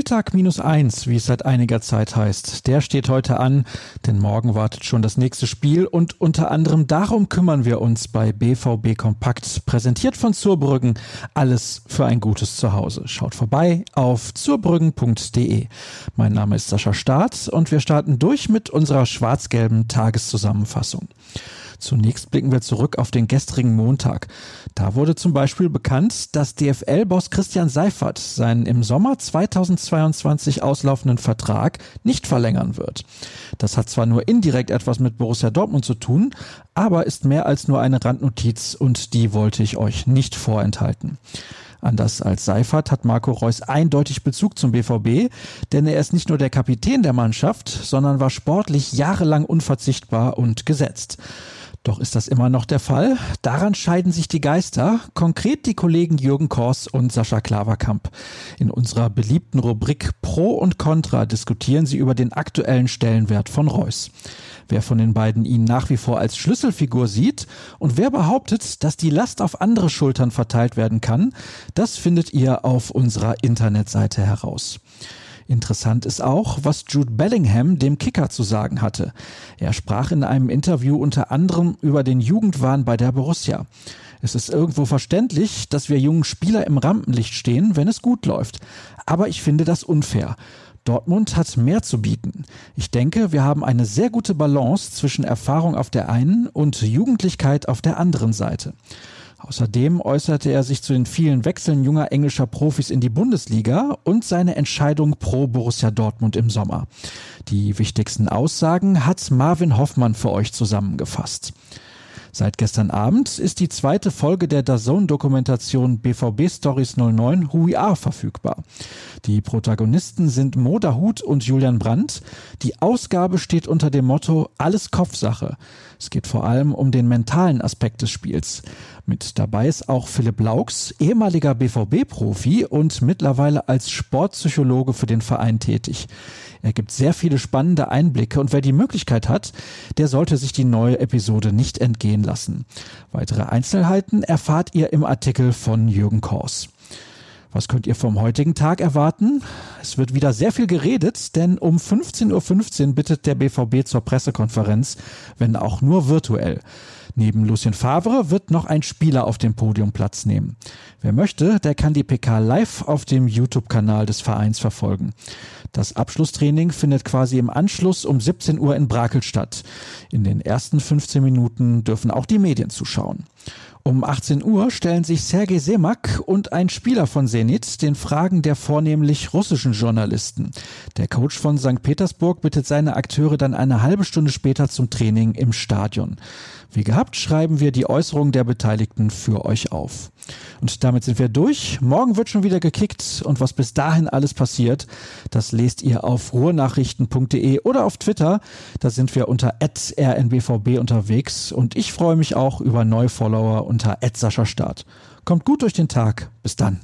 Spieltag minus eins, wie es seit einiger Zeit heißt, der steht heute an, denn morgen wartet schon das nächste Spiel und unter anderem darum kümmern wir uns bei BVB Kompakt, präsentiert von Zurbrüggen, alles für ein gutes Zuhause. Schaut vorbei auf zurbrüggen.de. Mein Name ist Sascha Staat und wir starten durch mit unserer schwarz-gelben Tageszusammenfassung. Zunächst blicken wir zurück auf den gestrigen Montag. Da wurde zum Beispiel bekannt, dass DFL-Boss Christian Seifert seinen im Sommer 2022 auslaufenden Vertrag nicht verlängern wird. Das hat zwar nur indirekt etwas mit Borussia Dortmund zu tun, aber ist mehr als nur eine Randnotiz und die wollte ich euch nicht vorenthalten. Anders als Seifert hat Marco Reus eindeutig Bezug zum BVB, denn er ist nicht nur der Kapitän der Mannschaft, sondern war sportlich jahrelang unverzichtbar und gesetzt. Doch ist das immer noch der Fall? Daran scheiden sich die Geister, konkret die Kollegen Jürgen Kors und Sascha Klaverkamp. In unserer beliebten Rubrik Pro und Contra diskutieren sie über den aktuellen Stellenwert von Reus. Wer von den beiden ihn nach wie vor als Schlüsselfigur sieht und wer behauptet, dass die Last auf andere Schultern verteilt werden kann, das findet ihr auf unserer Internetseite heraus. Interessant ist auch, was Jude Bellingham dem Kicker zu sagen hatte. Er sprach in einem Interview unter anderem über den Jugendwahn bei der Borussia. Es ist irgendwo verständlich, dass wir jungen Spieler im Rampenlicht stehen, wenn es gut läuft. Aber ich finde das unfair. Dortmund hat mehr zu bieten. Ich denke, wir haben eine sehr gute Balance zwischen Erfahrung auf der einen und Jugendlichkeit auf der anderen Seite. Außerdem äußerte er sich zu den vielen Wechseln junger englischer Profis in die Bundesliga und seine Entscheidung pro Borussia Dortmund im Sommer. Die wichtigsten Aussagen hat Marvin Hoffmann für euch zusammengefasst. Seit gestern Abend ist die zweite Folge der DAZN-Dokumentation BVB Stories 09 Hui A verfügbar. Die Protagonisten sind Moda Hut und Julian Brandt. Die Ausgabe steht unter dem Motto Alles Kopfsache. Es geht vor allem um den mentalen Aspekt des Spiels. Mit dabei ist auch Philipp Laux, ehemaliger BVB-Profi und mittlerweile als Sportpsychologe für den Verein tätig. Er gibt sehr viele spannende Einblicke und wer die Möglichkeit hat, der sollte sich die neue Episode nicht entgehen lassen. Weitere Einzelheiten erfahrt ihr im Artikel von Jürgen Kors. Was könnt ihr vom heutigen Tag erwarten? Es wird wieder sehr viel geredet, denn um 15.15 .15 Uhr bittet der BVB zur Pressekonferenz, wenn auch nur virtuell. Neben Lucien Favre wird noch ein Spieler auf dem Podium Platz nehmen. Wer möchte, der kann die PK live auf dem YouTube-Kanal des Vereins verfolgen. Das Abschlusstraining findet quasi im Anschluss um 17 Uhr in Brakel statt. In den ersten 15 Minuten dürfen auch die Medien zuschauen. Um 18 Uhr stellen sich Sergei Semak und ein Spieler von Zenit den Fragen der vornehmlich russischen Journalisten. Der Coach von St. Petersburg bittet seine Akteure dann eine halbe Stunde später zum Training im Stadion. Wie gehabt schreiben wir die Äußerungen der Beteiligten für euch auf. Und damit sind wir durch. Morgen wird schon wieder gekickt und was bis dahin alles passiert, das lest ihr auf ruhrnachrichten.de oder auf Twitter. Da sind wir unter rnbvb unterwegs und ich freue mich auch über neue Follower unter Start. Kommt gut durch den Tag. Bis dann.